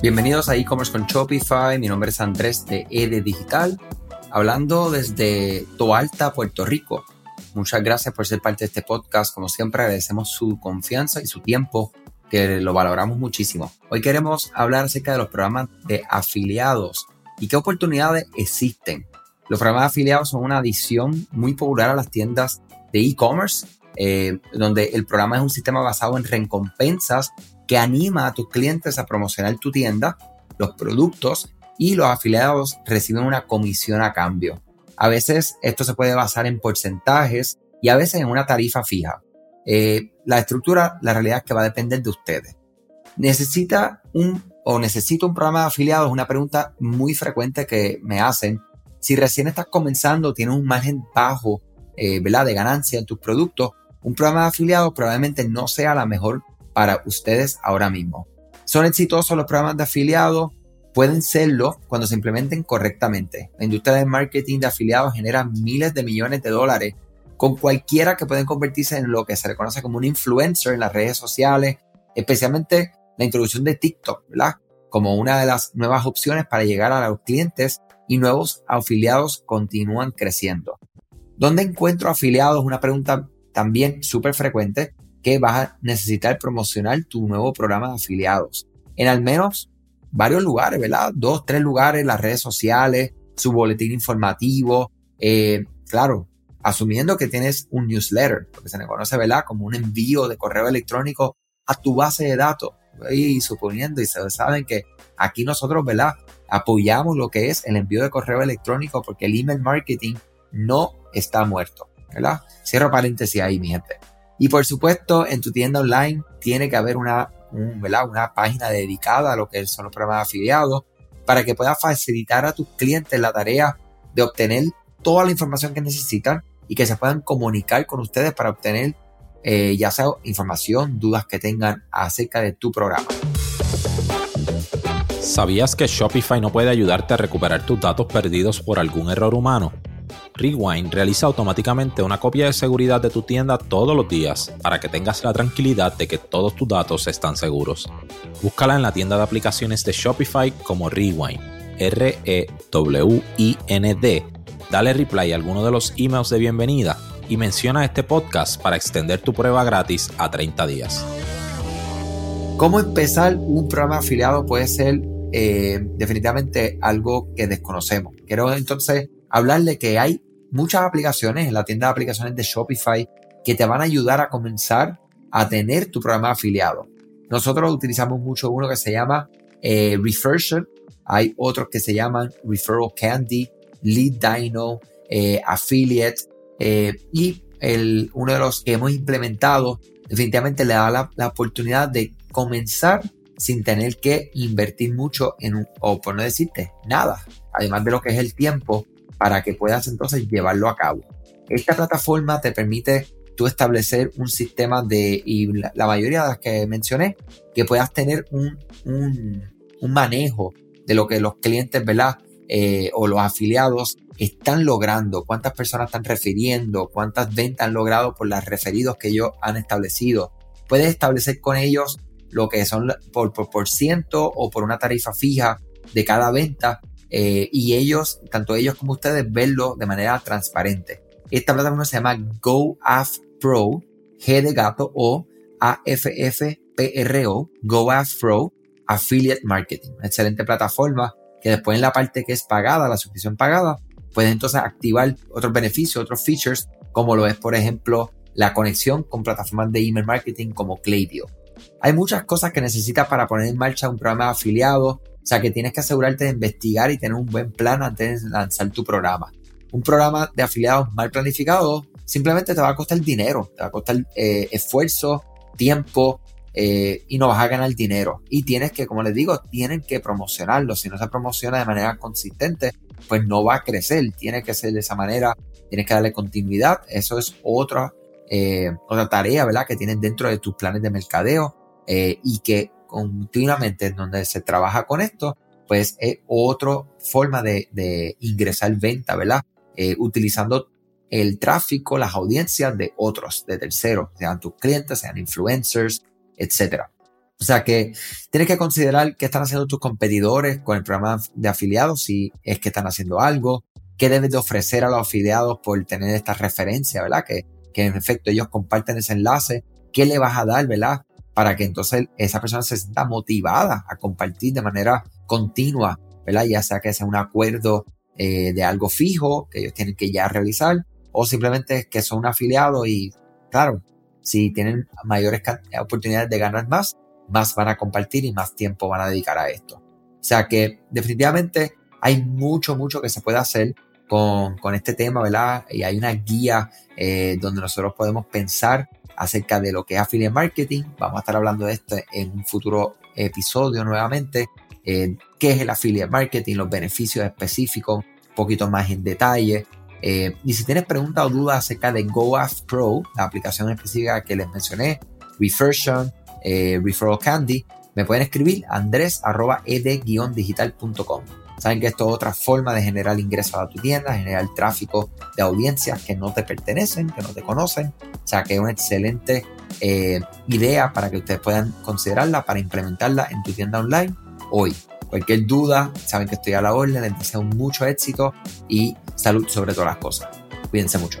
Bienvenidos a e-commerce con Shopify. Mi nombre es Andrés de ED Digital, hablando desde Toalta, Puerto Rico. Muchas gracias por ser parte de este podcast. Como siempre, agradecemos su confianza y su tiempo, que lo valoramos muchísimo. Hoy queremos hablar acerca de los programas de afiliados y qué oportunidades existen. Los programas de afiliados son una adición muy popular a las tiendas de e-commerce, eh, donde el programa es un sistema basado en recompensas que anima a tus clientes a promocionar tu tienda, los productos y los afiliados reciben una comisión a cambio. A veces esto se puede basar en porcentajes y a veces en una tarifa fija. Eh, la estructura, la realidad es que va a depender de ustedes. ¿Necesita un o necesito un programa de afiliados? Una pregunta muy frecuente que me hacen. Si recién estás comenzando, tienes un margen bajo eh, de ganancia en tus productos, un programa de afiliados probablemente no sea la mejor para ustedes ahora mismo. ¿Son exitosos los programas de afiliados? Pueden serlo cuando se implementen correctamente. La industria del marketing de afiliados genera miles de millones de dólares con cualquiera que pueden convertirse en lo que se reconoce como un influencer en las redes sociales, especialmente la introducción de TikTok, ¿verdad? Como una de las nuevas opciones para llegar a los clientes y nuevos afiliados continúan creciendo. ¿Dónde encuentro afiliados? Una pregunta también súper frecuente vas a necesitar promocionar tu nuevo programa de afiliados. En al menos varios lugares, ¿verdad? Dos, tres lugares, las redes sociales, su boletín informativo, eh, claro, asumiendo que tienes un newsletter, porque se le conoce, ¿verdad? Como un envío de correo electrónico a tu base de datos. Y suponiendo, y se saben que aquí nosotros, ¿verdad? Apoyamos lo que es el envío de correo electrónico porque el email marketing no está muerto, ¿verdad? Cierro paréntesis ahí, mi gente. Y por supuesto, en tu tienda online tiene que haber una, una página dedicada a lo que son los programas afiliados para que puedas facilitar a tus clientes la tarea de obtener toda la información que necesitan y que se puedan comunicar con ustedes para obtener eh, ya sea información, dudas que tengan acerca de tu programa. ¿Sabías que Shopify no puede ayudarte a recuperar tus datos perdidos por algún error humano? Rewind realiza automáticamente una copia de seguridad de tu tienda todos los días para que tengas la tranquilidad de que todos tus datos están seguros. Búscala en la tienda de aplicaciones de Shopify como Rewind, R-E-W-I-N-D. Dale reply a alguno de los emails de bienvenida y menciona este podcast para extender tu prueba gratis a 30 días. ¿Cómo empezar un programa afiliado puede ser eh, definitivamente algo que desconocemos? Quiero entonces hablarle que hay muchas aplicaciones en la tienda de aplicaciones de Shopify que te van a ayudar a comenzar a tener tu programa afiliado. Nosotros utilizamos mucho uno que se llama eh, hay otros que se llaman Referral Candy, Lead Dino, eh, Affiliate eh, y el, uno de los que hemos implementado definitivamente le da la, la, oportunidad de comenzar sin tener que invertir mucho en un, o por no decirte nada, además de lo que es el tiempo para que puedas entonces llevarlo a cabo. Esta plataforma te permite tú establecer un sistema de, y la, mayoría de las que mencioné, que puedas tener un, un, un manejo de lo que los clientes, ¿verdad? Eh, o los afiliados están logrando, cuántas personas están refiriendo, cuántas ventas han logrado por los referidos que ellos han establecido. Puedes establecer con ellos lo que son por, por, por ciento o por una tarifa fija de cada venta eh, y ellos, tanto ellos como ustedes, verlo de manera transparente. Esta plataforma se llama GoAF Pro, G de gato o AFFPRO, GoAF Pro Affiliate Marketing. Excelente plataforma que después en la parte que es pagada, la suscripción pagada, puedes entonces activar otros beneficios, otros features, como lo es, por ejemplo, la conexión con plataformas de email marketing como Klaviyo. Hay muchas cosas que necesitas para poner en marcha un programa de afiliados, o sea que tienes que asegurarte de investigar y tener un buen plan antes de lanzar tu programa. Un programa de afiliados mal planificado simplemente te va a costar dinero, te va a costar eh, esfuerzo, tiempo eh, y no vas a ganar dinero. Y tienes que, como les digo, tienen que promocionarlo. Si no se promociona de manera consistente, pues no va a crecer. Tiene que ser de esa manera, tienes que darle continuidad. Eso es otra, eh, otra tarea, ¿verdad? Que tienes dentro de tus planes de mercadeo y que continuamente donde se trabaja con esto, pues es otra forma de, ingresar venta, ¿verdad? Eh, utilizando el tráfico, las audiencias de otros, de terceros, sean tus clientes, sean influencers, etc. O sea que tienes que considerar qué están haciendo tus competidores con el programa de afiliados, si es que están haciendo algo, qué debes de ofrecer a los afiliados por tener esta referencia, ¿verdad? Que, que en efecto ellos comparten ese enlace, qué le vas a dar, ¿verdad? Para que entonces esa persona se sienta motivada a compartir de manera continua, ¿verdad? Ya sea que sea un acuerdo eh, de algo fijo que ellos tienen que ya realizar o simplemente que son un afiliado y claro, si tienen mayores oportunidades de ganar más, más van a compartir y más tiempo van a dedicar a esto. O sea que definitivamente hay mucho, mucho que se puede hacer con, este tema, ¿verdad? Y hay una guía eh, donde nosotros podemos pensar acerca de lo que es affiliate marketing. Vamos a estar hablando de esto en un futuro episodio nuevamente. Eh, ¿Qué es el affiliate marketing? Los beneficios específicos, un poquito más en detalle. Eh, y si tienes preguntas o dudas acerca de GoAF Pro, la aplicación específica que les mencioné, Refersion, eh, Referral Candy, me pueden escribir andres.ed-digital.com. Saben que esto es otra forma de generar ingresos a tu tienda, generar tráfico de audiencias que no te pertenecen, que no te conocen. O sea que es una excelente eh, idea para que ustedes puedan considerarla para implementarla en tu tienda online hoy. Cualquier duda, saben que estoy a la orden, les deseo mucho éxito y salud sobre todas las cosas. Cuídense mucho.